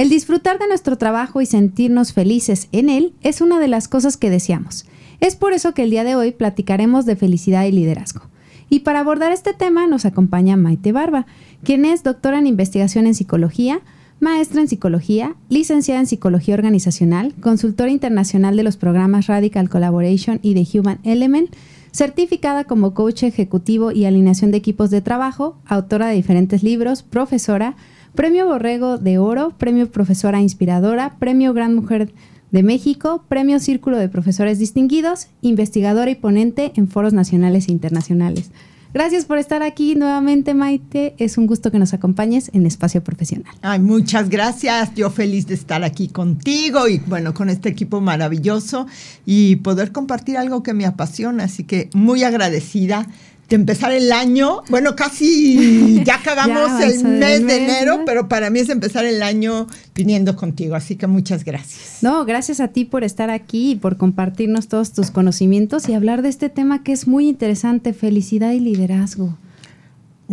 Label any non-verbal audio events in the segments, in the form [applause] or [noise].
El disfrutar de nuestro trabajo y sentirnos felices en él es una de las cosas que deseamos. Es por eso que el día de hoy platicaremos de felicidad y liderazgo. Y para abordar este tema nos acompaña Maite Barba, quien es doctora en investigación en psicología, maestra en psicología, licenciada en psicología organizacional, consultora internacional de los programas Radical Collaboration y de Human Element, certificada como coach ejecutivo y alineación de equipos de trabajo, autora de diferentes libros, profesora, Premio Borrego de Oro, Premio Profesora Inspiradora, Premio Gran Mujer de México, Premio Círculo de Profesores Distinguidos, investigadora y ponente en foros nacionales e internacionales. Gracias por estar aquí nuevamente, Maite. Es un gusto que nos acompañes en Espacio Profesional. Ay, muchas gracias. Yo feliz de estar aquí contigo y bueno, con este equipo maravilloso y poder compartir algo que me apasiona. Así que muy agradecida de empezar el año. Bueno, casi [laughs] ya acabamos el mes de enero, pero para mí es empezar el año viniendo contigo. Así que muchas gracias. No, gracias a ti por estar aquí y por compartirnos todos tus conocimientos y hablar de este tema que es muy interesante, felicidad y liderazgo.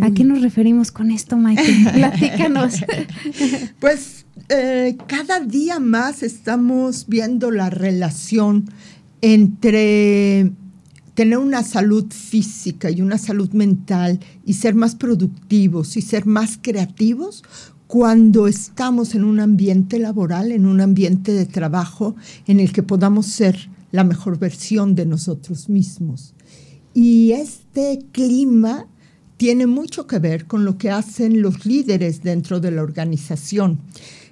¿A qué nos referimos con esto, Mike? [laughs] Platícanos. [laughs] pues eh, cada día más estamos viendo la relación entre tener una salud física y una salud mental y ser más productivos y ser más creativos cuando estamos en un ambiente laboral, en un ambiente de trabajo en el que podamos ser la mejor versión de nosotros mismos. Y este clima tiene mucho que ver con lo que hacen los líderes dentro de la organización.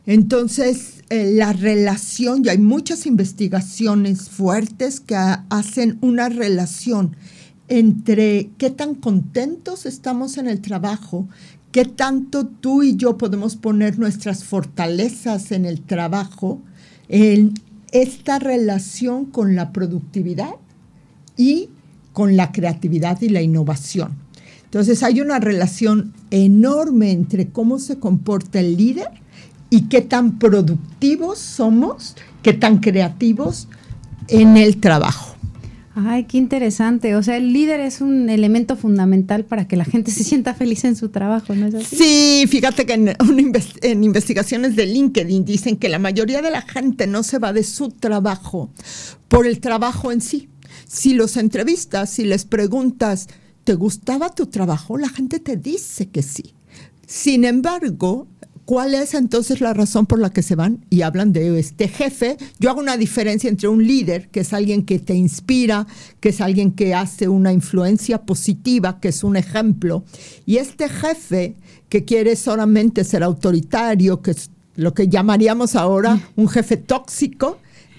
Entonces, eh, la relación, y hay muchas investigaciones fuertes que hacen una relación entre qué tan contentos estamos en el trabajo, qué tanto tú y yo podemos poner nuestras fortalezas en el trabajo, en esta relación con la productividad y con la creatividad y la innovación. Entonces hay una relación enorme entre cómo se comporta el líder y qué tan productivos somos, qué tan creativos en el trabajo. Ay, qué interesante. O sea, el líder es un elemento fundamental para que la gente se sienta feliz en su trabajo, ¿no es así? Sí, fíjate que en, en, investigaciones de LinkedIn dicen que la mayoría de la gente no se va de su trabajo por el trabajo en sí. Si los entrevistas, si les preguntas, ¿te gustaba tu trabajo? La gente te dice que sí. Sin embargo, ¿Cuál es entonces la razón por la que se van y hablan de este jefe? Yo hago una diferencia entre un líder, que es alguien que te inspira, que es alguien que hace una influencia positiva, que es un ejemplo, y este jefe que quiere solamente ser autoritario, que es lo que llamaríamos ahora un jefe tóxico.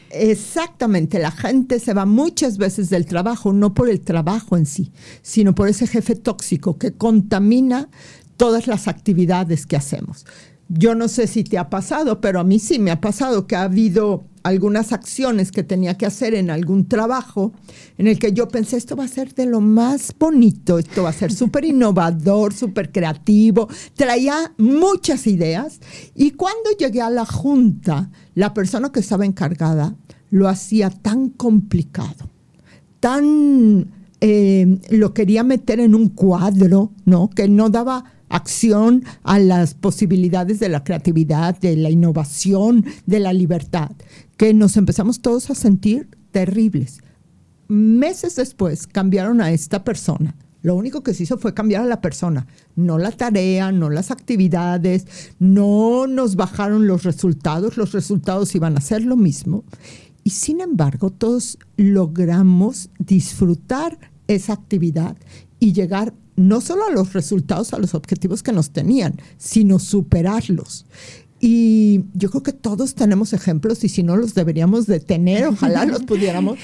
Exactamente, la gente se va muchas veces del trabajo, no por el trabajo en sí, sino por ese jefe tóxico que contamina todas las actividades que hacemos. Yo no sé si te ha pasado, pero a mí sí me ha pasado que ha habido algunas acciones que tenía que hacer en algún trabajo en el que yo pensé, esto va a ser de lo más bonito, esto va a ser súper [laughs] innovador, súper creativo, traía muchas ideas y cuando llegué a la junta, la persona que estaba encargada lo hacía tan complicado, tan... Eh, lo quería meter en un cuadro, ¿no? Que no daba acción a las posibilidades de la creatividad, de la innovación, de la libertad, que nos empezamos todos a sentir terribles. Meses después cambiaron a esta persona. Lo único que se hizo fue cambiar a la persona, no la tarea, no las actividades, no nos bajaron los resultados, los resultados iban a ser lo mismo. Y sin embargo, todos logramos disfrutar esa actividad y llegar no solo a los resultados, a los objetivos que nos tenían, sino superarlos. Y yo creo que todos tenemos ejemplos y si no los deberíamos de tener, ojalá los [laughs] pudiéramos,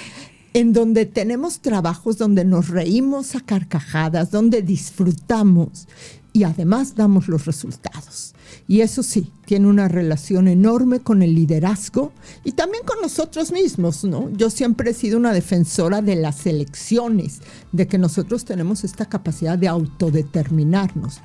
en donde tenemos trabajos donde nos reímos a carcajadas, donde disfrutamos y además damos los resultados. Y eso sí, tiene una relación enorme con el liderazgo y también con nosotros mismos, ¿no? Yo siempre he sido una defensora de las elecciones, de que nosotros tenemos esta capacidad de autodeterminarnos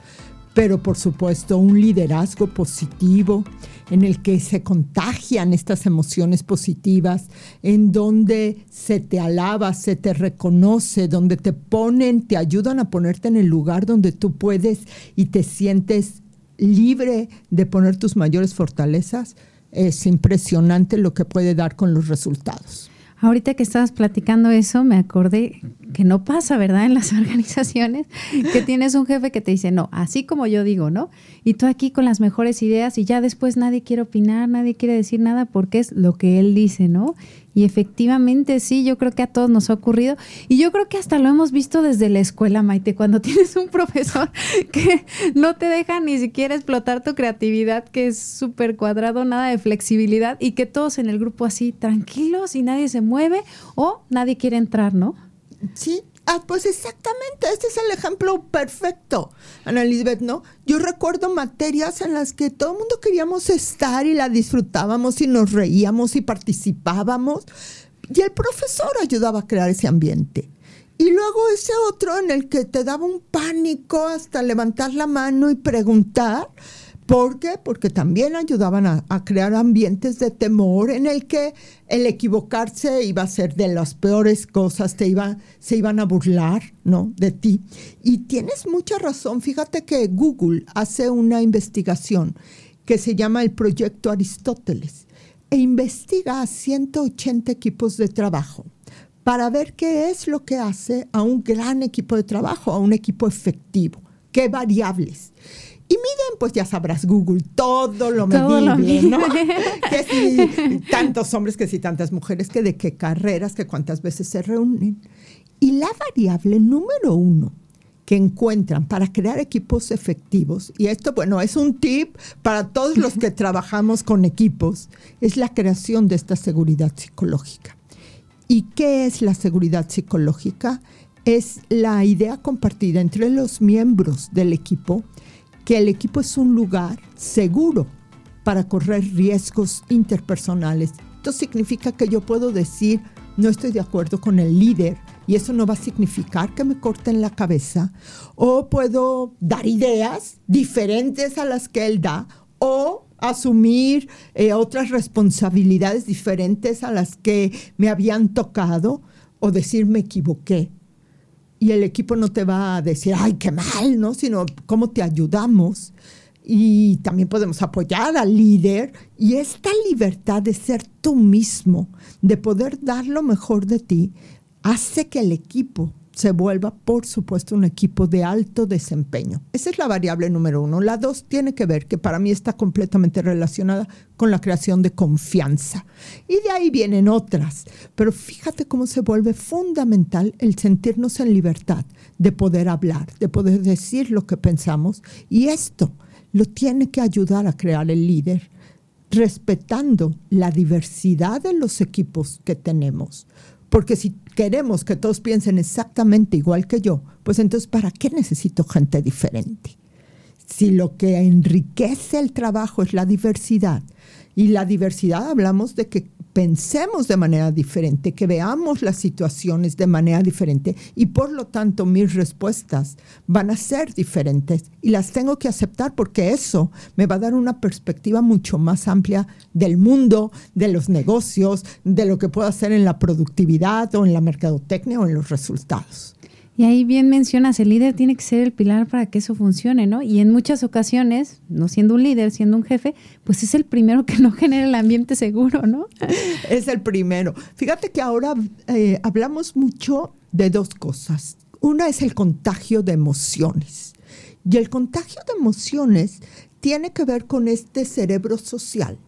pero por supuesto un liderazgo positivo en el que se contagian estas emociones positivas, en donde se te alaba, se te reconoce, donde te ponen, te ayudan a ponerte en el lugar donde tú puedes y te sientes libre de poner tus mayores fortalezas. Es impresionante lo que puede dar con los resultados. Ahorita que estabas platicando eso, me acordé que no pasa, ¿verdad? En las [laughs] organizaciones, que tienes un jefe que te dice, no, así como yo digo, ¿no? Y tú aquí con las mejores ideas y ya después nadie quiere opinar, nadie quiere decir nada porque es lo que él dice, ¿no? Y efectivamente, sí, yo creo que a todos nos ha ocurrido. Y yo creo que hasta lo hemos visto desde la escuela, Maite, cuando [laughs] tienes un profesor que no te deja ni siquiera explotar tu creatividad, que es súper cuadrado, nada de flexibilidad, y que todos en el grupo así, tranquilos y nadie se mueve o nadie quiere entrar, ¿no? Sí, Ah, pues exactamente, este es el ejemplo perfecto, Ana Elizabeth, ¿no? Yo recuerdo materias en las que todo el mundo queríamos estar y la disfrutábamos y nos reíamos y participábamos, y el profesor ayudaba a crear ese ambiente. Y luego ese otro en el que te daba un pánico hasta levantar la mano y preguntar, ¿Por qué? Porque también ayudaban a, crear ambientes de temor en el que el equivocarse iba a ser de las peores cosas, se iban a burlar ¿no? de ti. Y tienes mucha razón. Fíjate que Google hace una investigación que se llama el Proyecto Aristóteles e investiga a 180 equipos de trabajo para ver qué es lo que hace a un gran equipo de trabajo, a un equipo efectivo, qué variables. Y miden, pues ya sabrás, Google, todo lo medible, ¿no? [laughs] que si tantos hombres, que si tantas mujeres, que de qué carreras, que cuántas veces se reúnen. Y la variable número uno que encuentran para crear equipos efectivos, y esto, bueno, es un tip para todos los que [laughs] trabajamos con equipos, es la creación de esta seguridad psicológica. ¿Y qué es la seguridad psicológica? Es la idea compartida entre los miembros del equipo que el equipo es un lugar seguro para correr riesgos interpersonales. Esto significa que yo puedo decir, no estoy de acuerdo con el líder y eso no va a significar que me corten la cabeza. O puedo dar ideas diferentes a las que él da o asumir eh, otras responsabilidades diferentes a las que me habían tocado o decir me equivoqué y el equipo no te va a decir, ay, qué mal, ¿no? Sino cómo te ayudamos. Y también podemos apoyar al líder. Y esta libertad de ser tú mismo, de poder dar lo mejor de ti, hace que el equipo se vuelva, por supuesto, un equipo de alto desempeño. Esa es la variable número uno. La dos tiene que ver, que para mí está completamente relacionada con la creación de confianza. Y de ahí vienen otras. Pero fíjate cómo se vuelve fundamental el sentirnos en libertad de poder hablar, de poder decir lo que pensamos. Y esto lo tiene que ayudar a crear el líder, respetando la diversidad de los equipos que tenemos porque si queremos que todos piensen exactamente igual que yo, pues entonces, ¿para qué necesito gente diferente? Si lo que enriquece el trabajo es la diversidad, y la diversidad hablamos de que pensemos de manera diferente, que veamos las situaciones de manera diferente y por lo tanto mis respuestas van a ser diferentes y las tengo que aceptar porque eso me va a dar una perspectiva mucho más amplia del mundo, de los negocios, de lo que puedo hacer en la productividad o en la mercadotecnia o en los resultados. Y ahí bien mencionas, el líder tiene que ser el pilar para que eso funcione, ¿no? Y en muchas ocasiones, no siendo un líder, siendo un jefe, pues es el primero que no genera el ambiente seguro, ¿no? [laughs] Es el primero. Fíjate que ahora eh, hablamos mucho de dos cosas. Una es el contagio de emociones. Y el contagio de emociones tiene que ver con este cerebro social.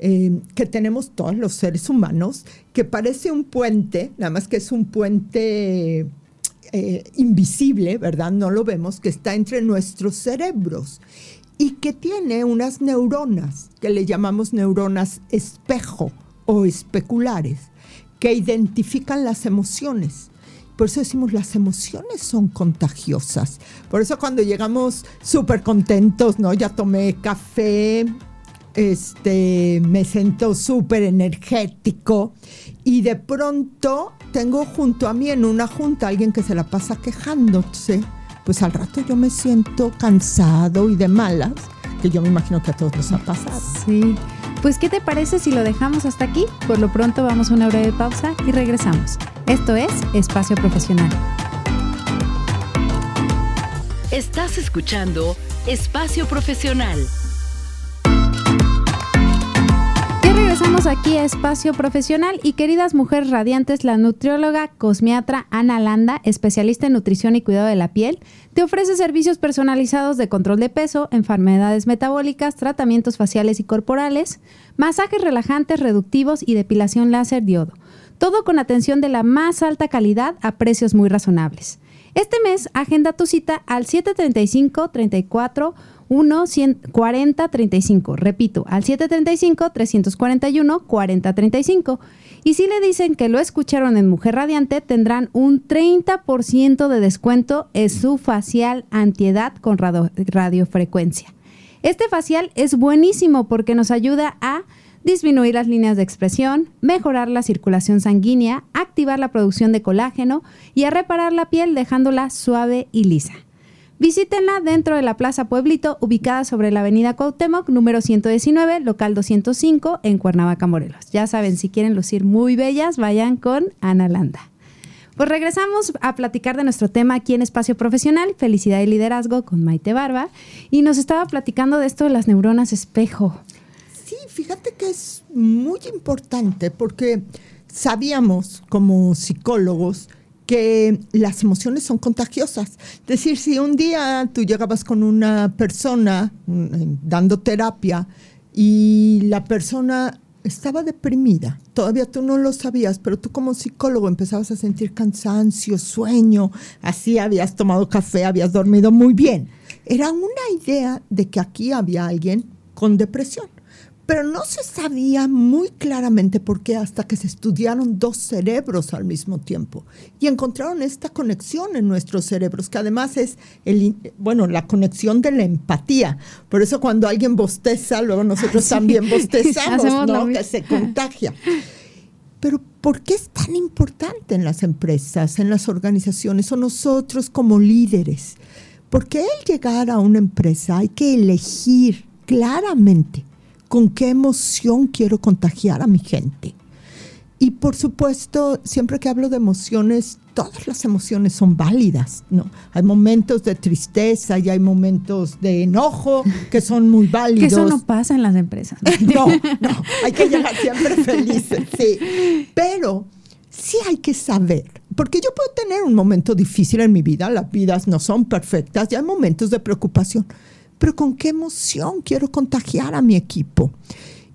Eh, que tenemos todos los seres humanos, que parece un puente, nada más que es un puente eh, invisible, ¿verdad? No lo vemos, que está entre nuestros cerebros y que tiene unas neuronas que le llamamos neuronas espejo o especulares, que identifican las emociones. Por eso decimos las emociones son contagiosas. Por eso cuando llegamos súper contentos, ¿no? Ya tomé café, este, me siento súper energético y de pronto tengo junto a mí en una junta alguien que se la pasa quejándose, pues al rato yo me siento cansado y de malas, que yo me imagino que a todos nos ha pasado. Sí. Pues, ¿qué te parece si lo dejamos hasta aquí? Por lo pronto vamos a una breve pausa y regresamos. Esto es Espacio Profesional. Estás escuchando Espacio Profesional. Regresamos aquí a Espacio Profesional y queridas mujeres radiantes, la nutrióloga cosmiatra Ana Landa, especialista en nutrición y cuidado de la piel, te ofrece servicios personalizados de control de peso, enfermedades metabólicas, tratamientos faciales y corporales, masajes relajantes, reductivos y depilación láser diodo. Todo con atención de la más alta calidad a precios muy razonables. Este mes agenda tu cita al 735 34 1 40 35. Repito, al 735 341 40 35. Y si le dicen que lo escucharon en Mujer Radiante, tendrán un 30% de descuento en su facial antiedad con radiofrecuencia. Este facial es buenísimo porque nos ayuda a disminuir las líneas de expresión, mejorar la circulación sanguínea, activar la producción de colágeno y a reparar la piel dejándola suave y lisa. Visítenla dentro de la Plaza Pueblito, ubicada sobre la Avenida Cuauhtémoc, número 119, local 205, en Cuernavaca, Morelos. Ya saben, si quieren lucir muy bellas, vayan con Ana Landa. Pues regresamos a platicar de nuestro tema aquí en Espacio Profesional, Felicidad y Liderazgo con Maite Barba, y nos estaba platicando de esto de las neuronas espejo. Sí, fíjate que es muy importante porque sabíamos como psicólogos que las emociones son contagiosas. Es decir, si un día tú llegabas con una persona mm, dando terapia y la persona estaba deprimida, todavía tú no lo sabías, pero tú como psicólogo empezabas a sentir cansancio, sueño, así habías tomado café, habías dormido muy bien. Era una idea de que aquí había alguien con depresión pero no se sabía muy claramente por qué hasta que se estudiaron dos cerebros al mismo tiempo y encontraron esta conexión en nuestros cerebros, que además es el, bueno, la conexión de la empatía. Por eso cuando alguien bosteza, luego nosotros también [laughs] bostezamos, ¿no? Que se contagia. Pero ¿por qué es tan importante en las empresas, en las organizaciones o nosotros como líderes? Porque el llegar a una empresa hay que elegir claramente con qué emoción quiero contagiar a mi gente. Y por supuesto, siempre que hablo de emociones, todas las emociones son válidas, ¿no? Hay momentos de tristeza y hay momentos de enojo que son muy válidos. [laughs] Que eso no pasa en las empresas. [laughs] No, no, hay que llegar siempre felices, sí. Pero sí hay que saber, porque yo puedo tener un momento difícil en mi vida, las vidas no son perfectas y hay momentos de preocupación pero con qué emoción quiero contagiar a mi equipo.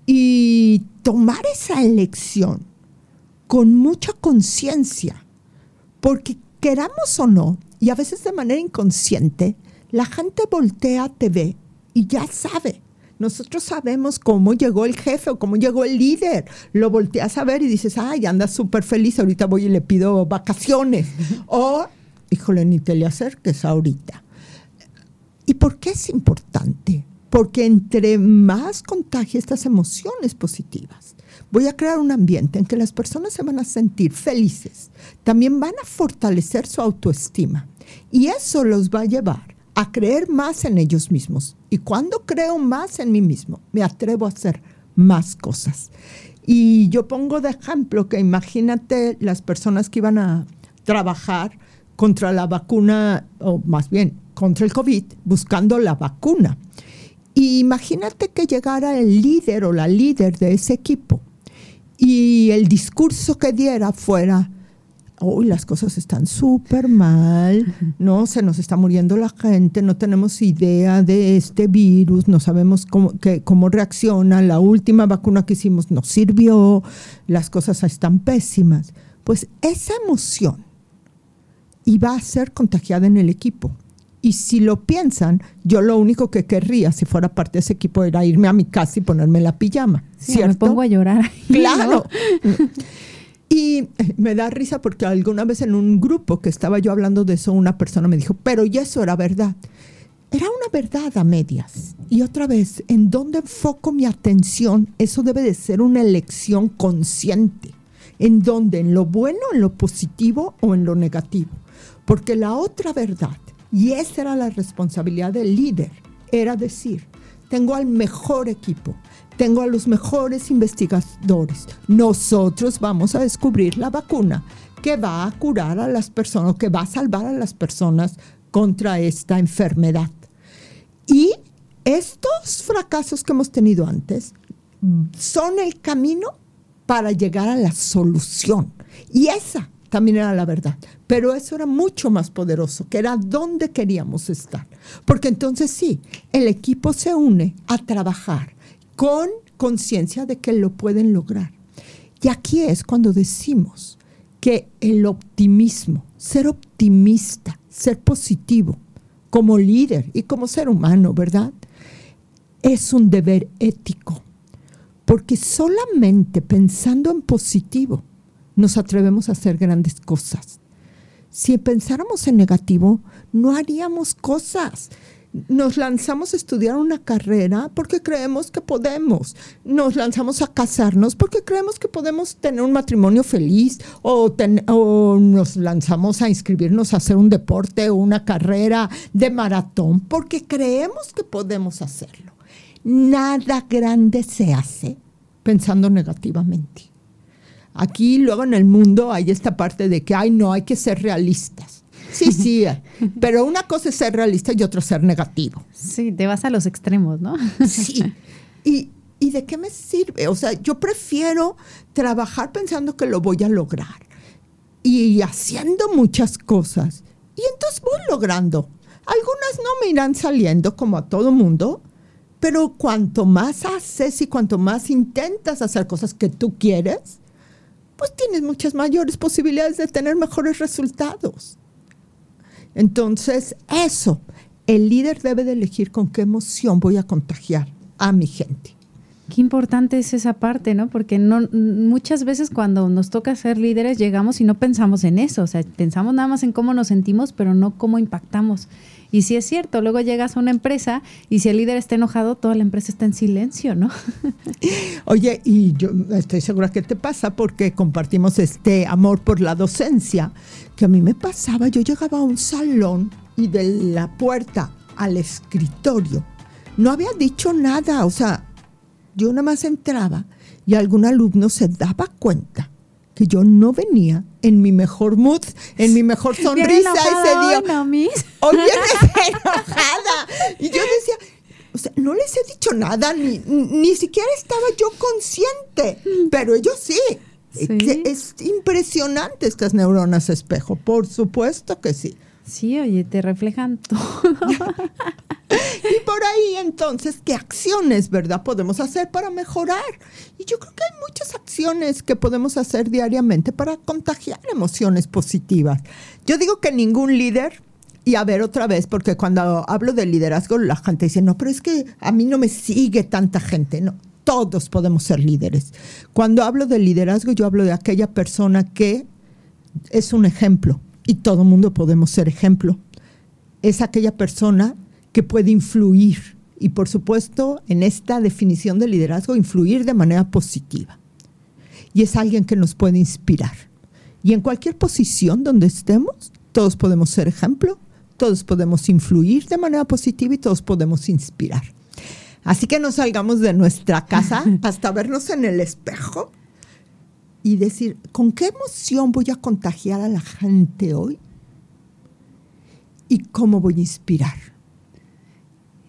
Y tomar esa elección con mucha conciencia, porque queramos o no, y a veces de manera inconsciente, la gente voltea, te ve y ya sabe. Nosotros sabemos cómo llegó el jefe o cómo llegó el líder. Lo volteas a ver y dices, ay, anda súper feliz, ahorita voy y le pido vacaciones. [laughs] o, híjole, ni te le acerques ahorita. ¿Y por qué es importante? Porque entre más contagie estas emociones positivas, voy a crear un ambiente en que las personas se van a sentir felices, también van a fortalecer su autoestima y eso los va a llevar a creer más en ellos mismos. Y cuando creo más en mí mismo, me atrevo a hacer más cosas. Y yo pongo de ejemplo que imagínate las personas que iban a trabajar contra la vacuna, o más bien contra el COVID buscando la vacuna. Y imagínate que llegara el líder o la líder de ese equipo y el discurso que diera fuera, hoy las cosas están súper mal, ¿no? Se nos está muriendo la gente, no tenemos idea de este virus, no sabemos cómo, cómo reacciona, la última vacuna que hicimos no sirvió, las cosas están pésimas. Pues esa emoción iba a ser contagiada en el equipo. Y si lo piensan, yo lo único que querría, si fuera parte de ese equipo, era irme a mi casa y ponerme la pijama. Sí, Me pongo a llorar. Claro. [laughs] Y eh, me da risa porque alguna vez en un grupo que estaba yo hablando de eso, una persona me dijo, pero ya eso era verdad. Era una verdad a medias. Y otra vez, ¿en dónde enfoco mi atención? Eso debe de ser una elección consciente. ¿En dónde? ¿En lo bueno, en lo positivo o en lo negativo? Porque la otra verdad, y esa era la responsabilidad del líder, era decir, tengo al mejor equipo, tengo a los mejores investigadores. Nosotros vamos a descubrir la vacuna que va a curar a las personas, que va a salvar a las personas contra esta enfermedad. Y estos fracasos que hemos tenido antes son el camino para llegar a la solución. Y esa también era la verdad. Pero eso era mucho más poderoso, que era donde queríamos estar. Porque entonces sí, el equipo se une a trabajar con conciencia de que lo pueden lograr. Y aquí es cuando decimos que el optimismo, ser optimista, ser positivo, como líder y como ser humano, ¿verdad? Es un deber ético, porque solamente pensando en positivo nos atrevemos a hacer grandes cosas. Si pensáramos en negativo, no haríamos cosas nos lanzamos a estudiar una carrera porque creemos que podemos. Nos lanzamos a casarnos porque creemos que podemos tener un matrimonio feliz o, nos lanzamos a inscribirnos a hacer un deporte o una carrera de maratón porque creemos que podemos hacerlo. Nada grande se hace pensando negativamente. Aquí luego en el mundo hay esta parte de que, ay, no, hay que ser realistas Sí, [laughs] sí, pero una cosa es ser realista y otra ser negativo. Sí, te vas a los extremos, ¿no? Sí. Y, ¿Y de qué me sirve? O sea, yo prefiero trabajar pensando que lo voy a lograr y haciendo muchas cosas. Y entonces voy logrando. Algunas no me irán saliendo como a todo mundo, pero cuanto más haces y cuanto más intentas hacer cosas que tú quieres, pues tienes muchas mayores posibilidades de tener mejores resultados. Entonces, eso, el líder debe de elegir con qué emoción voy a contagiar a mi gente. Qué importante es esa parte, ¿no? Porque muchas veces cuando nos toca ser líderes llegamos y no pensamos en eso, o sea, pensamos nada más en cómo nos sentimos, pero no cómo impactamos. Y si es cierto, luego llegas a una empresa y si el líder está enojado, toda la empresa está en silencio, ¿no? [laughs] Oye, y yo estoy segura que te pasa porque compartimos este amor por la docencia, que a mí me pasaba, yo llegaba a un salón y de la puerta al escritorio no había dicho nada, o sea, yo nada más entraba y algún alumno se daba cuenta que yo no venía en mi mejor mood, en mi mejor sonrisa ese día. Hoy enojada. Y yo decía, o sea, no les he dicho nada, ni, ni siquiera estaba yo consciente, pero ellos sí. ¿Sí? Es impresionante estas neuronas espejo, por supuesto que sí. Sí, oye, te reflejan todo. [laughs] [laughs] y por ahí entonces, ¿qué acciones, verdad, podemos hacer para mejorar? Y yo creo que hay muchas acciones que podemos hacer diariamente para contagiar emociones positivas. Yo digo que ningún líder, y a ver otra vez, porque cuando hablo de liderazgo, la gente dice, no, pero es que a mí no me sigue tanta gente. No, todos podemos ser líderes. Cuando hablo de liderazgo, yo hablo de aquella persona que es un ejemplo y todo mundo podemos ser ejemplo. Es aquella persona que puede influir y por supuesto en esta definición de liderazgo influir de manera positiva. Y es alguien que nos puede inspirar. Y en cualquier posición donde estemos, todos podemos ser ejemplo, todos podemos influir de manera positiva y todos podemos inspirar. Así que no salgamos de nuestra casa [laughs] hasta vernos en el espejo y decir, ¿con qué emoción voy a contagiar a la gente hoy? ¿Y cómo voy a inspirar?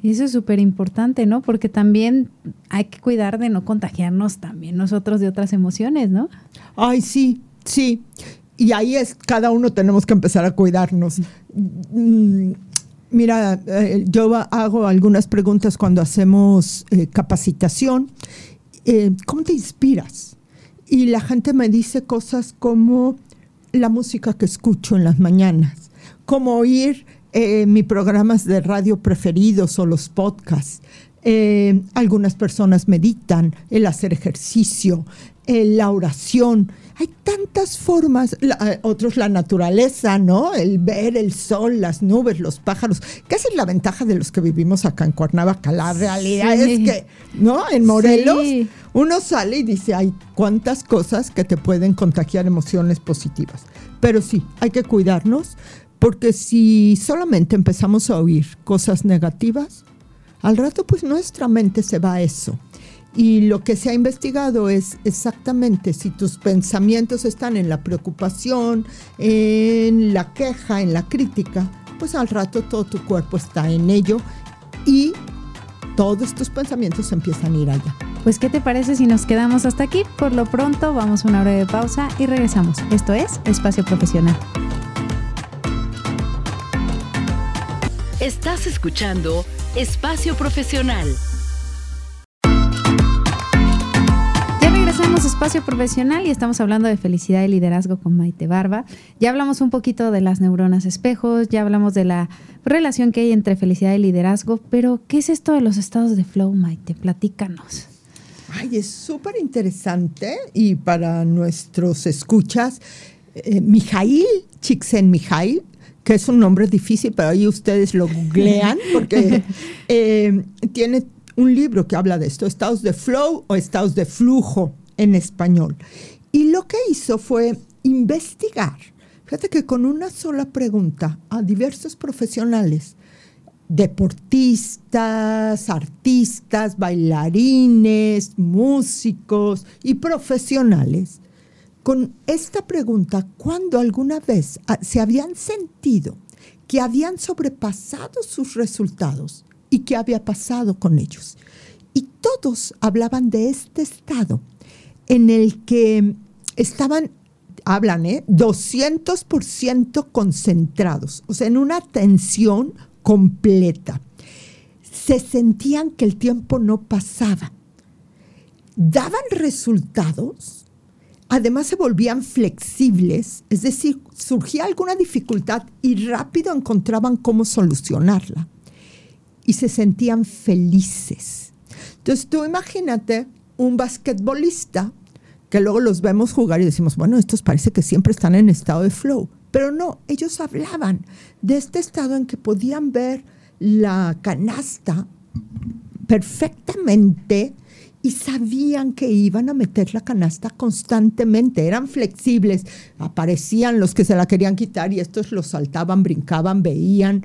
Y eso es súper importante, ¿no? Porque también hay que cuidar de no contagiarnos también nosotros de otras emociones, ¿no? Ay, sí, sí. Y ahí es, cada uno tenemos que empezar a cuidarnos. Mm, mira, eh, yo hago algunas preguntas cuando hacemos eh, capacitación. Eh, ¿Cómo te inspiras? y la gente me dice cosas como la música que escucho en las mañanas, como oír eh, mis programas de radio preferidos o los podcasts, Eh, algunas personas meditan, el hacer ejercicio, eh, la oración. Hay tantas formas, eh, otros la naturaleza, ¿no? El ver el sol, las nubes, los pájaros. ¿Qué es la ventaja de los que vivimos acá en Cuernavaca? La realidad es que, ¿no? En Morelos, uno sale y dice, hay cuántas cosas que te pueden contagiar emociones positivas. Pero sí, hay que cuidarnos, porque si solamente empezamos a oír cosas negativas, al rato pues nuestra mente se va a eso. Y lo que se ha investigado es exactamente si tus pensamientos están en la preocupación, en la queja, en la crítica, pues al rato todo tu cuerpo está en ello y todos tus pensamientos empiezan a ir allá. Pues, ¿qué te parece si nos quedamos hasta aquí? Por lo pronto, vamos a una breve pausa y regresamos. Esto es Espacio Profesional. Estás escuchando Espacio Profesional. Regresamos Espacio Profesional y estamos hablando de felicidad y liderazgo con Maite Barba. Ya hablamos un poquito de las neuronas espejos, ya hablamos de la relación que hay entre felicidad y liderazgo, pero ¿qué es esto de los estados de flow, Maite? Platícanos. Ay, es súper interesante y para nuestros escuchas, eh, Mijail Csikszentmihalyi, que es un nombre difícil, pero ahí ustedes lo googlean [laughs] porque eh, tiene un libro que habla de esto, estados de flow o estados de flujo en español. Y lo que hizo fue investigar. Fíjate que con una sola pregunta a diversos profesionales, deportistas, artistas, bailarines, músicos y profesionales, con esta pregunta, ¿cuándo alguna vez se habían sentido que habían sobrepasado sus resultados y qué había pasado con ellos? Y todos hablaban de este estado en el que estaban, hablan, ¿eh? 200% concentrados, o sea, en una atención completa. Se sentían que el tiempo no pasaba. Daban resultados, además se volvían flexibles, es decir, surgía alguna dificultad y rápido encontraban cómo solucionarla. Y se sentían felices. Entonces tú imagínate un basquetbolista que luego los vemos jugar y decimos, bueno, estos parece que siempre están en estado de flow. Pero no, ellos hablaban de este estado en que podían ver la canasta perfectamente y sabían que iban a meter la canasta constantemente, eran flexibles, aparecían los que se la querían quitar y estos los saltaban, brincaban, veían.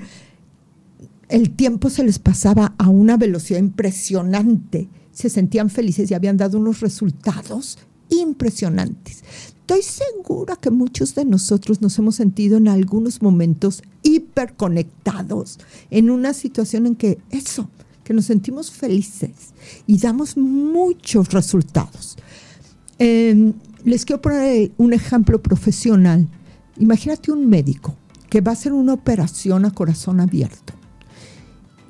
El tiempo se les pasaba a una velocidad impresionante se sentían felices y habían dado unos resultados impresionantes. Estoy segura que muchos de nosotros nos hemos sentido en algunos momentos hiperconectados, en una situación en que eso, que nos sentimos felices y damos muchos resultados. Em, les quiero poner un ejemplo profesional. Imagínate un médico que va a hacer una operación a corazón abierto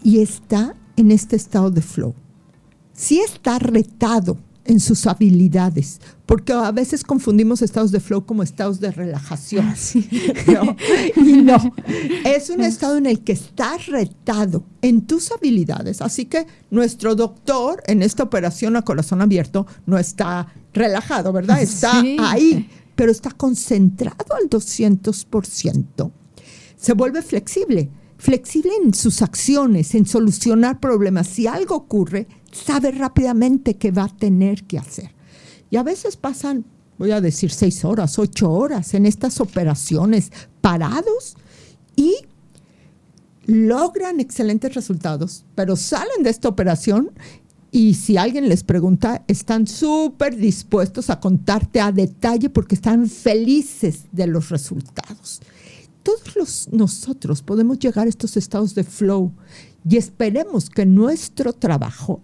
y está en este estado de flow sí está retado en sus habilidades, porque a veces confundimos estados de flow como estados de relajación. Ah, y no, [laughs] es un estado en el que estás retado en tus habilidades. Así que nuestro doctor en esta operación a corazón abierto no está relajado, ¿verdad? Está ahí, pero está concentrado al 200%. Se vuelve flexible, flexible en sus acciones, en solucionar problemas. Si algo ocurre, sabe rápidamente qué va a tener que hacer. Y a veces pasan, voy a decir, seis horas, ocho horas en estas operaciones parados y logran excelentes resultados, pero salen de esta operación y si alguien les pregunta, están súper dispuestos a contarte a detalle porque están felices de los resultados. Todos los, nosotros podemos llegar a estos estados de flow y esperemos que nuestro trabajo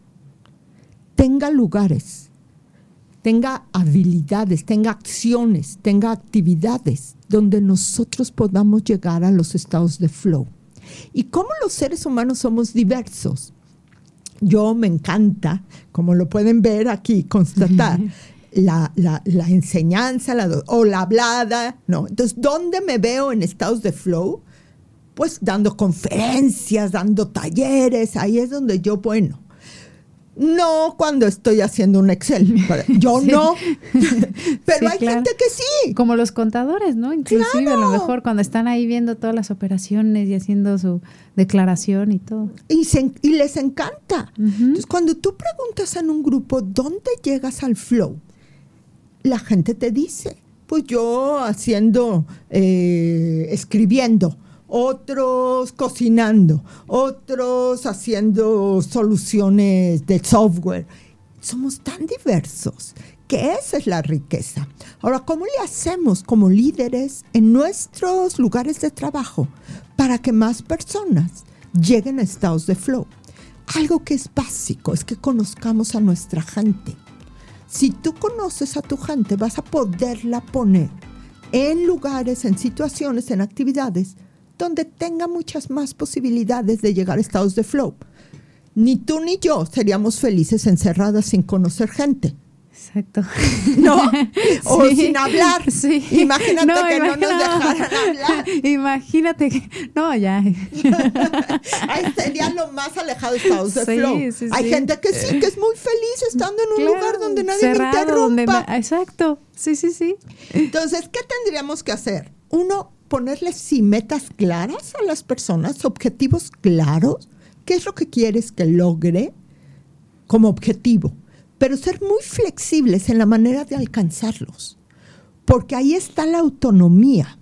tenga lugares, tenga habilidades, tenga acciones, tenga actividades donde nosotros podamos llegar a los estados de flow. Y como los seres humanos somos diversos, yo me encanta, como lo pueden ver aquí, constatar. La, enseñanza o la hablada, ¿no? Entonces, ¿dónde me veo en estados de flow? Pues dando conferencias, dando talleres, ahí es donde yo, bueno, No cuando estoy haciendo un Excel. Yo [laughs] no. Pero hay gente que sí. Como los contadores, ¿no? Inclusive a lo mejor cuando están ahí viendo todas las operaciones y haciendo su declaración y todo. Y, y les encanta. Entonces, cuando tú preguntas en un grupo, ¿dónde llegas al flow? La gente te dice, pues yo haciendo, eh, escribiendo otros cocinando, otros haciendo soluciones de software. Somos tan diversos que esa es la riqueza. Ahora, ¿cómo le hacemos como líderes en nuestros lugares de trabajo para que más personas lleguen a estados de flow? Algo que es básico es que conozcamos a nuestra gente. Si tú conoces a tu gente, vas a poderla poner en lugares, en situaciones, en actividades donde tenga muchas más posibilidades de llegar a estados de flow. Ni tú ni yo seríamos felices encerradas sin conocer gente. Exacto. [laughs] ¿No? [laughs] O sin hablar. Sí. Imagínate que no nos dejaran hablar. [laughs] Imagínate que. No, ya. Ahí sería lo más alejado de estados de flow. Hay gente que sí, que es muy feliz estando en un lugar donde nadie me interrumpa. Exacto. Sí, sí, sí. Entonces, ¿qué tendríamos que hacer? Uno, ponerles sí metas claras a las personas, objetivos claros, qué es lo que quieres que logre como objetivo, pero ser muy flexibles en la manera de alcanzarlos, porque ahí está la autonomía.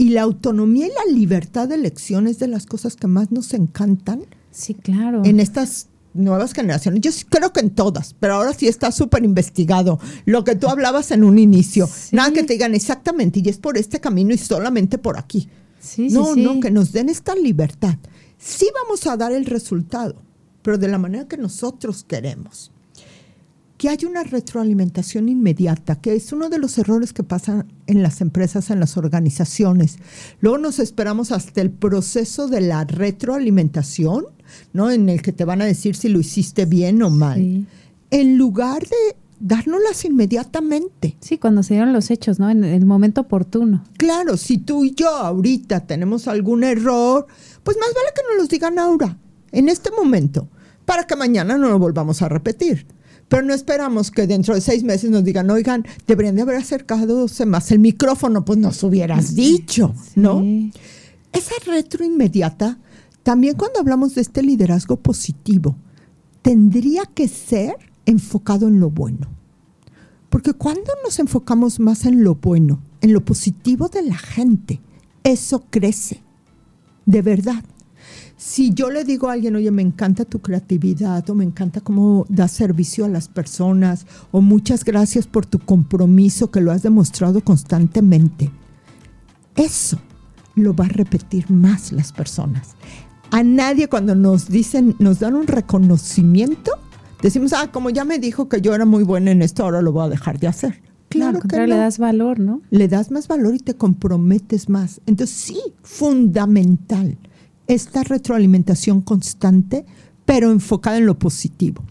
Y la autonomía y la libertad de elección es de las cosas que más nos encantan. Sí, claro. En estas nuevas generaciones. Yo creo que en todas, pero ahora sí está súper investigado. Lo que tú hablabas en un inicio. Nada que te digan exactamente, y es por este camino y solamente por aquí. no, no, que nos den esta libertad. Sí vamos a dar el resultado, pero de la manera que nosotros queremos. Que hay una retroalimentación inmediata, que es uno de los errores que pasan en las empresas, en las organizaciones. Luego nos esperamos hasta el proceso de la retroalimentación ¿no? En el que te van a decir si lo hiciste bien o mal. En lugar de dárnoslas inmediatamente. Sí, cuando se dieron los hechos, ¿no? En el momento oportuno. Claro, si tú y yo ahorita tenemos algún error, pues más vale que nos los digan ahora, en este momento, para que mañana no lo volvamos a repetir. Pero no esperamos que dentro de seis meses nos digan, oigan, deberían de haber acercado más el micrófono, pues nos hubieras dicho, ¿no? Esa retro inmediata también cuando hablamos de este liderazgo positivo, tendría que ser enfocado en lo bueno. Porque cuando nos enfocamos más en lo bueno, en lo positivo de la gente, eso crece. De verdad. Si yo le digo a alguien, oye, me encanta tu creatividad, o me encanta cómo das servicio a las personas, o muchas gracias por tu compromiso que lo has demostrado constantemente, eso lo va a repetir más las personas a nadie cuando nos dicen, nos dan un reconocimiento, decimos, ah, como ya me dijo que yo era muy buena en esto, ahora lo voy a dejar de hacer. Claro que no. le das valor, ¿no? Le das más valor y te comprometes más. Entonces, sí, fundamental esta retroalimentación constante, pero enfocada en lo positivo.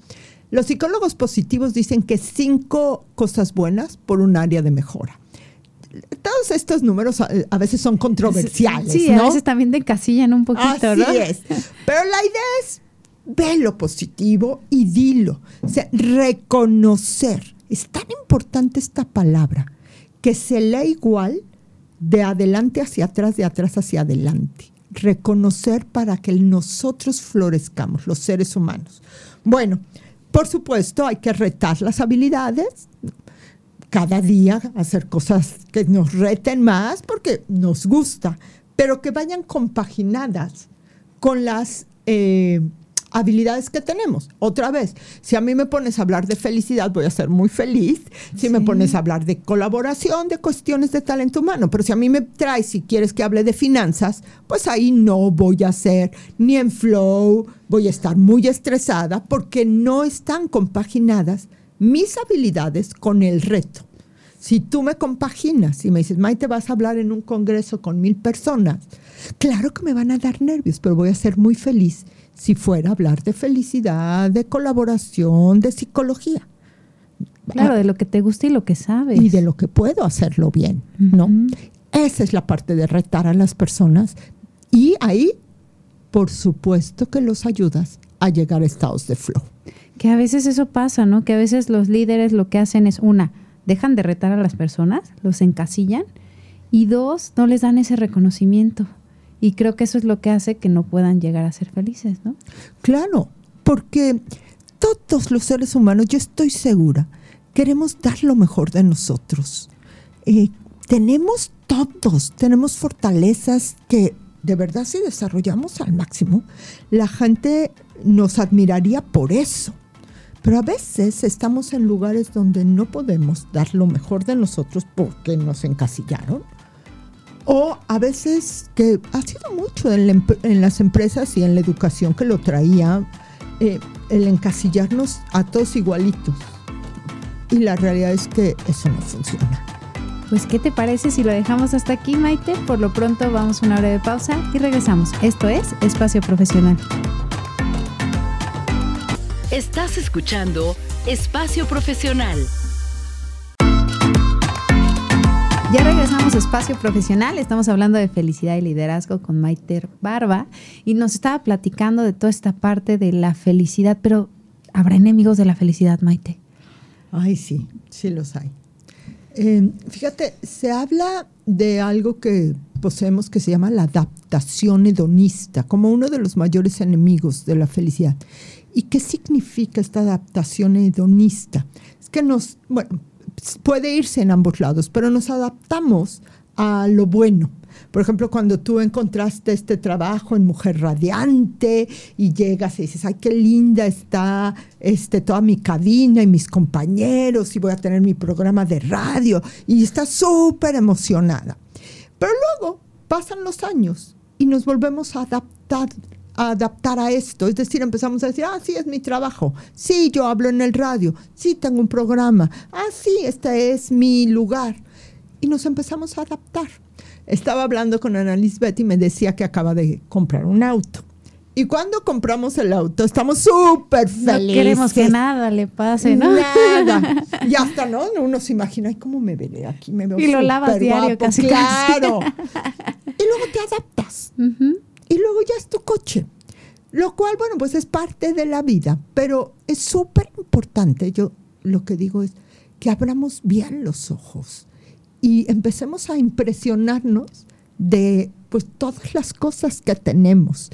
Los psicólogos positivos dicen que cinco cosas buenas por un área de mejora todos estos números a, veces son controversiales. Sí, a veces también de encasillan un poquito, Así es. Pero la idea es ve lo positivo y dilo. O sea, reconocer. Es tan importante esta palabra que se lee igual de adelante hacia atrás, de atrás hacia adelante. Reconocer para que nosotros florezcamos, los seres humanos. Bueno, por supuesto, hay que retar las habilidades, cada día hacer cosas que nos reten más porque nos gusta, pero que vayan compaginadas con las eh, habilidades que tenemos. Otra vez, si a mí me pones a hablar de felicidad, voy a ser muy feliz. Si me pones a hablar de colaboración, de cuestiones de talento humano, pero si a mí me traes, si quieres que hable de finanzas, pues ahí no voy a ser ni en flow, voy a estar muy estresada porque no están compaginadas mis habilidades con el reto. Si tú me compaginas y me dices, Maite, vas a hablar en un congreso con mil personas, claro que me van a dar nervios, pero voy a ser muy feliz si fuera a hablar de felicidad, de colaboración, de psicología. Claro, de lo que te gusta y lo que sabes. Y de lo que puedo hacerlo bien, ¿no? Esa es la parte de retar a las personas. Y ahí, por supuesto que los ayudas a llegar a estados de flow. Que a veces eso pasa, ¿no? Que a veces los líderes lo que hacen es una, dejan de retar a las personas, los encasillan, y dos, no les dan ese reconocimiento. Y creo que eso es lo que hace que no puedan llegar a ser felices, ¿no? Claro, porque todos los seres humanos, yo estoy segura, queremos dar lo mejor de nosotros. Eh, tenemos todos, tenemos fortalezas que de verdad si desarrollamos al máximo, la gente nos admiraría por eso. Pero a veces estamos en lugares donde no podemos dar lo mejor de nosotros porque nos encasillaron. O a veces, que ha sido mucho en, las empresas y en la educación que lo traía, eh, el encasillarnos a todos igualitos. Y la realidad es que eso no funciona. Pues, ¿qué te parece si lo dejamos hasta aquí, Maite? Por lo pronto vamos a una breve pausa y regresamos. Esto es Espacio Profesional. Estás escuchando Espacio Profesional. Ya regresamos a Espacio Profesional, estamos hablando de felicidad y liderazgo con Maite Barba y nos estaba platicando de toda esta parte de la felicidad, pero ¿habrá enemigos de la felicidad, Maite? Ay, sí, sí los hay. Eh, fíjate, se habla de algo que poseemos que se llama la adaptación hedonista, como uno de los mayores enemigos de la felicidad. ¿Y qué significa esta adaptación hedonista? Es que nos, bueno, puede irse en ambos lados, pero nos adaptamos a lo bueno. Por ejemplo, cuando tú encontraste este trabajo en Mujer Radiante y llegas y dices, ay, qué linda está este, toda mi cabina y mis compañeros y voy a tener mi programa de radio y estás súper emocionada. Pero luego pasan los años y nos volvemos a adaptar a adaptar a esto. Es decir, empezamos a decir, ah, sí, es mi trabajo. Sí, yo hablo en el radio. Sí, tengo un programa. Ah, sí, este es mi lugar. Y nos empezamos a adaptar. Estaba hablando con Ana Lisbeth y me decía que acaba de comprar un auto. Y cuando compramos el auto, estamos súper felices. No queremos que nada le pase, ¿no? Nada. [laughs] Y hasta, ¿no? Uno se imagina, ¿cómo me veré aquí? Me veo Y lo lavas diario, casi. Claro. [laughs] y luego te adaptas. Y luego ya es tu coche. Lo cual, bueno, pues es parte de la vida. Pero es súper importante. Yo lo que digo es que abramos bien los ojos y empecemos a impresionarnos de pues todas las cosas que tenemos.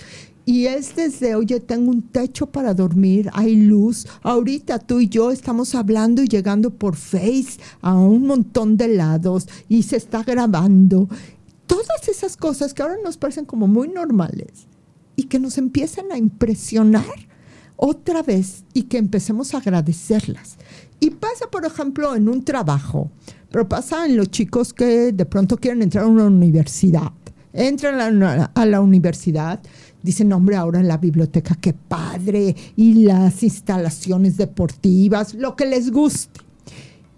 Y es desde, oye, tengo un techo para dormir, hay luz. Ahorita tú y yo estamos hablando y llegando por Face a un montón de lados y se está grabando. Todas esas cosas que ahora nos parecen como muy normales y que nos empiezan a impresionar otra vez y que empecemos a agradecerlas. Y pasa, por ejemplo, en un trabajo pero pasa en los chicos que de pronto quieren entrar a una universidad. Entran a la, universidad, dicen, hombre, ahora en la biblioteca, qué padre, y las instalaciones deportivas, lo que les guste.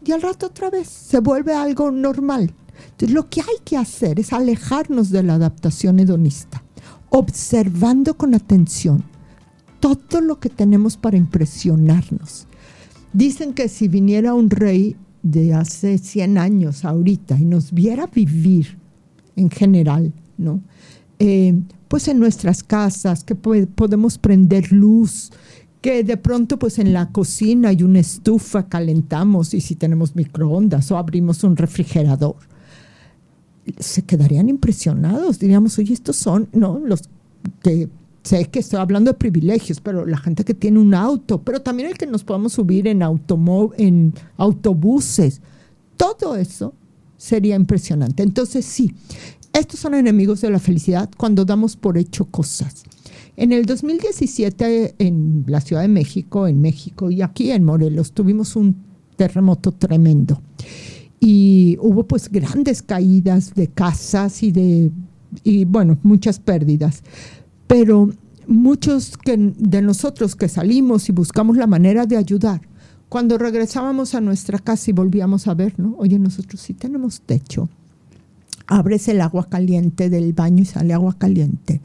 Y al rato otra vez se vuelve algo normal. Entonces lo que hay que hacer es alejarnos de la adaptación hedonista, observando con atención todo lo que tenemos para impresionarnos. Dicen que si viniera un rey de hace 100 años ahorita y nos viera vivir en general, ¿no? Eh, pues en nuestras casas, que podemos prender luz, que de pronto pues en la cocina hay una estufa, calentamos y si tenemos microondas o abrimos un refrigerador, se quedarían impresionados, diríamos, oye, estos son, ¿no? Los que sé que estoy hablando de privilegios, pero la gente que tiene un auto, pero también el que nos podamos subir en, en autobuses, todo eso sería impresionante. Entonces sí, estos son enemigos de la felicidad cuando damos por hecho cosas. En el 2017 en la Ciudad de México, en México y aquí en Morelos tuvimos un terremoto tremendo y hubo pues grandes caídas de casas y de y bueno, muchas pérdidas pero muchos de nosotros que salimos y buscamos la manera de ayudar, cuando regresábamos a nuestra casa y volvíamos a ver, ¿no? Oye, nosotros sí tenemos techo. Abres el agua caliente del baño y sale agua caliente.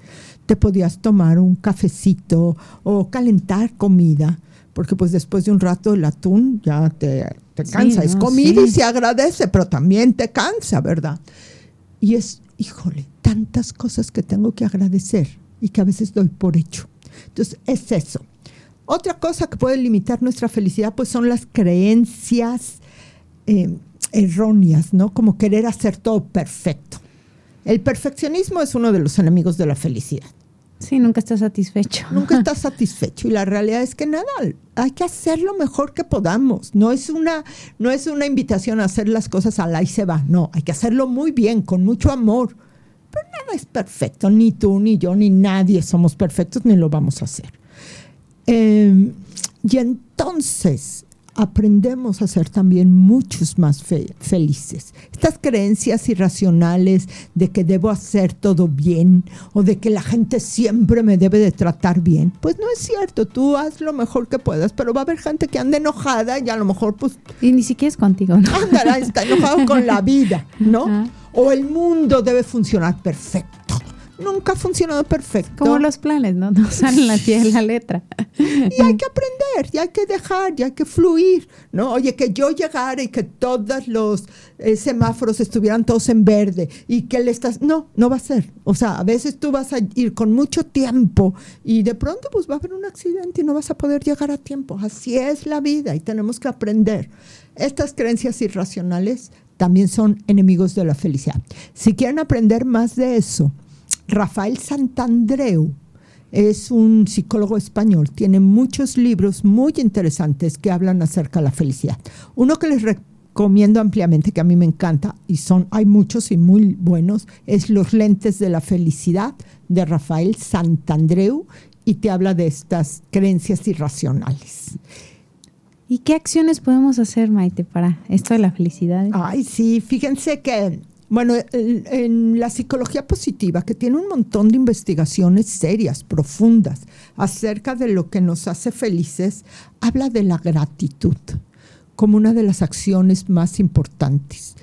Te podías tomar un cafecito o calentar comida, porque pues después de un rato el atún ya te, cansa. es comida y se agradece, pero también te cansa, ¿verdad? Y es, híjole, tantas cosas que tengo que agradecer y que a veces doy por hecho. Entonces, es eso. Otra cosa que puede limitar nuestra felicidad, pues son las creencias eh, erróneas, ¿no? Como querer hacer todo perfecto. El perfeccionismo es uno de los enemigos de la felicidad. Sí, nunca estás satisfecho. Nunca estás [laughs] satisfecho. Y la realidad es que nada, hay que hacer lo mejor que podamos. No es una, no es una invitación a hacer las cosas a la y se va. No, hay que hacerlo muy bien, con mucho amor. Pero nada es perfecto. Ni tú, ni yo, ni nadie somos perfectos, ni lo vamos a hacer. Em, y entonces, aprendemos a ser también muchos más felices. Estas creencias irracionales de que debo hacer todo bien o de que la gente siempre me debe de tratar bien, pues no es cierto, tú haz lo mejor que puedas, pero va a haber gente que ande enojada y a lo mejor pues... Y ni siquiera es contigo, ¿no? Andará, está enojado con la vida, ¿no? [laughs] O el mundo debe funcionar perfecto nunca ha funcionado perfecto. Como los planes, ¿no? [laughs] No salen la de la letra. Y hay que aprender, y hay que dejar, y hay que fluir, ¿no? Oye, que yo llegara y que todos los eh, semáforos estuvieran todos en verde y que le estás... No, no va a ser. O sea, a veces tú vas a ir con mucho tiempo y de pronto pues va a haber un accidente y no vas a poder llegar a tiempo. Así es la vida y tenemos que aprender. Estas creencias irracionales también son enemigos de la felicidad. Si quieren aprender más de eso, Rafael Santandreu es un psicólogo español, tiene muchos libros muy interesantes que hablan acerca de la felicidad. Uno que les recomiendo ampliamente, que a mí me encanta, y son, hay muchos y muy buenos, es Los lentes de la felicidad de Rafael Santandreu y te habla de estas creencias irracionales. ¿Y qué acciones podemos hacer, Maite, para esto de la felicidad? Ay, sí, fíjense que bueno, en la psicología positiva, que tiene un montón de investigaciones serias, profundas, acerca de lo que nos hace felices, habla de la gratitud como una de las acciones más importantes.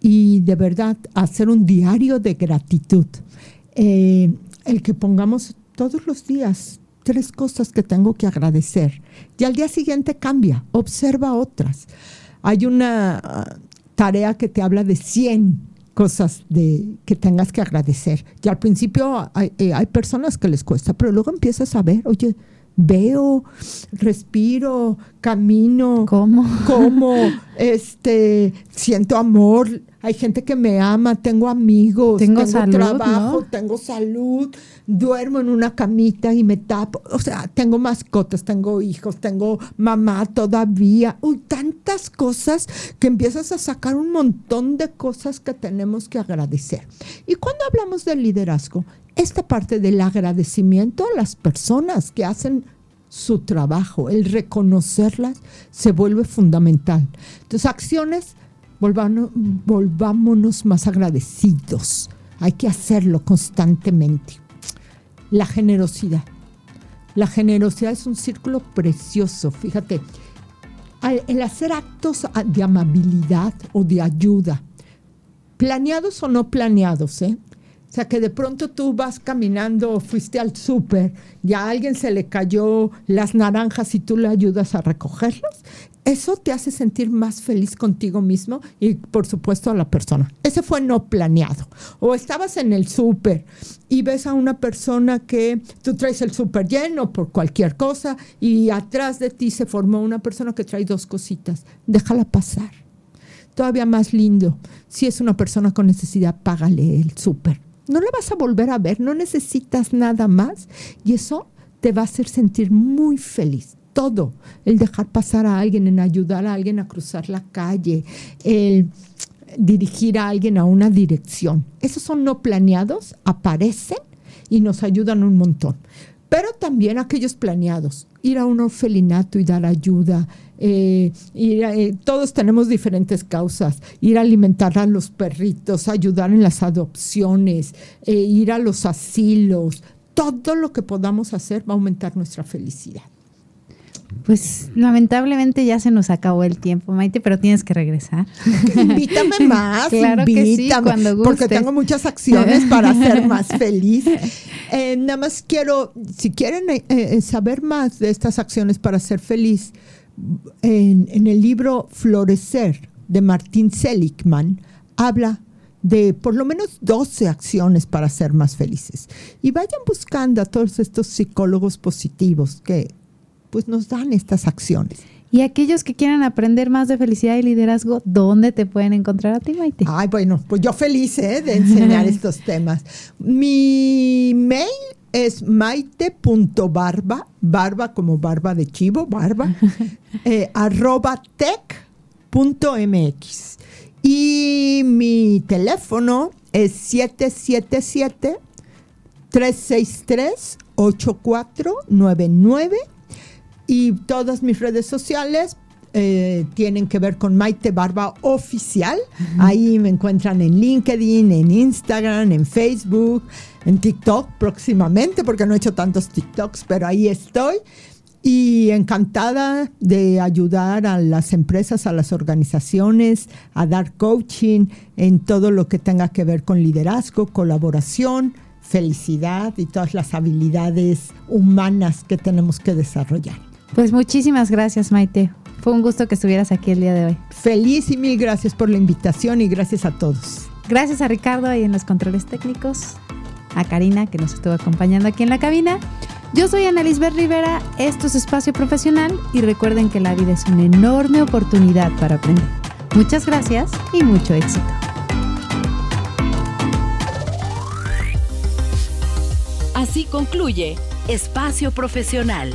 Y de verdad, hacer un diario de gratitud. Eh, el que pongamos todos los días tres cosas que tengo que agradecer. Y al día siguiente cambia, observa otras. Hay una tarea que te habla de 100 cosas de, que tengas que agradecer. Y al principio hay, eh, hay, personas que les cuesta, pero luego empiezas a ver, oye, veo, respiro, camino, ¿cómo? Como, [laughs] este, siento amor, hay gente que me ama, tengo amigos, tengo, trabajo, tengo salud, duermo en una camita y me tapo, o sea, tengo mascotas, tengo hijos, tengo mamá todavía, uy, tantas cosas que empiezas a sacar un montón de cosas que tenemos que agradecer. Y cuando hablamos del liderazgo, esta parte del agradecimiento a las personas que hacen su trabajo, el reconocerlas, se vuelve fundamental. Entonces, acciones volvámonos más agradecidos. Hay que hacerlo constantemente. La generosidad. La generosidad es un círculo precioso. Fíjate, el hacer actos de amabilidad o de ayuda, planeados o no planeados, ¿eh? O sea, que de pronto tú vas caminando, fuiste al súper y a alguien se le cayó las naranjas y tú le ayudas a recogerlos. Eso te hace sentir más feliz contigo mismo y por supuesto a la persona. Ese fue no planeado. O estabas en el súper y ves a una persona que tú traes el súper lleno por cualquier cosa y atrás de ti se formó una persona que trae dos cositas. Déjala pasar. Todavía más lindo. Si es una persona con necesidad, págale el súper no la vas a volver a ver, no necesitas nada más y eso te va a hacer sentir muy feliz. Todo, el dejar pasar a alguien, en ayudar a alguien a cruzar la calle, el dirigir a alguien a una dirección. Esos son no planeados, aparecen y nos ayudan un montón. Pero también aquellos planeados, ir a un orfelinato y dar ayuda, eh, eh, todos tenemos diferentes causas, ir a alimentar a los perritos, ayudar en las adopciones, eh, ir a los asilos, todo lo que podamos hacer va a aumentar nuestra felicidad. Pues lamentablemente ya se nos acabó el tiempo, Maite, pero tienes que regresar. [laughs] Invítame [laughs] más, claro que sí, cuando porque tengo muchas acciones para ser más [laughs] feliz. nada más quiero, si quieren saber más de estas acciones para ser feliz, en, el libro Florecer de Martín Seligman, habla de por lo menos 12 acciones para ser más felices. Y vayan buscando a todos estos psicólogos positivos que pues nos dan estas acciones. Y aquellos que quieran aprender más de felicidad y liderazgo, ¿dónde te pueden encontrar a ti, Maite? Ay, bueno, pues yo feliz ¿eh? de enseñar [laughs] estos temas. Mi mail es maite.barba, barba como barba de chivo, barba, [laughs] eh, arroba tech.mx. Y mi teléfono es 777 363 8499 y todas mis redes sociales eh, tienen que ver con Maite Barba Oficial. Ahí me encuentran en LinkedIn, en Instagram, en Facebook, en TikTok próximamente, porque no he hecho tantos TikToks, pero ahí estoy. Y encantada de ayudar a las empresas, a las organizaciones, a dar coaching en todo lo que tenga que ver con liderazgo, colaboración, felicidad y todas las habilidades humanas que tenemos que desarrollar. Pues muchísimas gracias, Maite. Fue un gusto que estuvieras aquí el día de hoy. Feliz y mil gracias por la invitación y gracias a todos. Gracias a Ricardo ahí en los controles técnicos, a Karina que nos estuvo acompañando aquí en la cabina. Yo soy Ana Lisbeth Rivera, esto es Espacio Profesional y recuerden que la vida es una enorme oportunidad para aprender. Muchas gracias y mucho éxito. Así concluye Espacio Profesional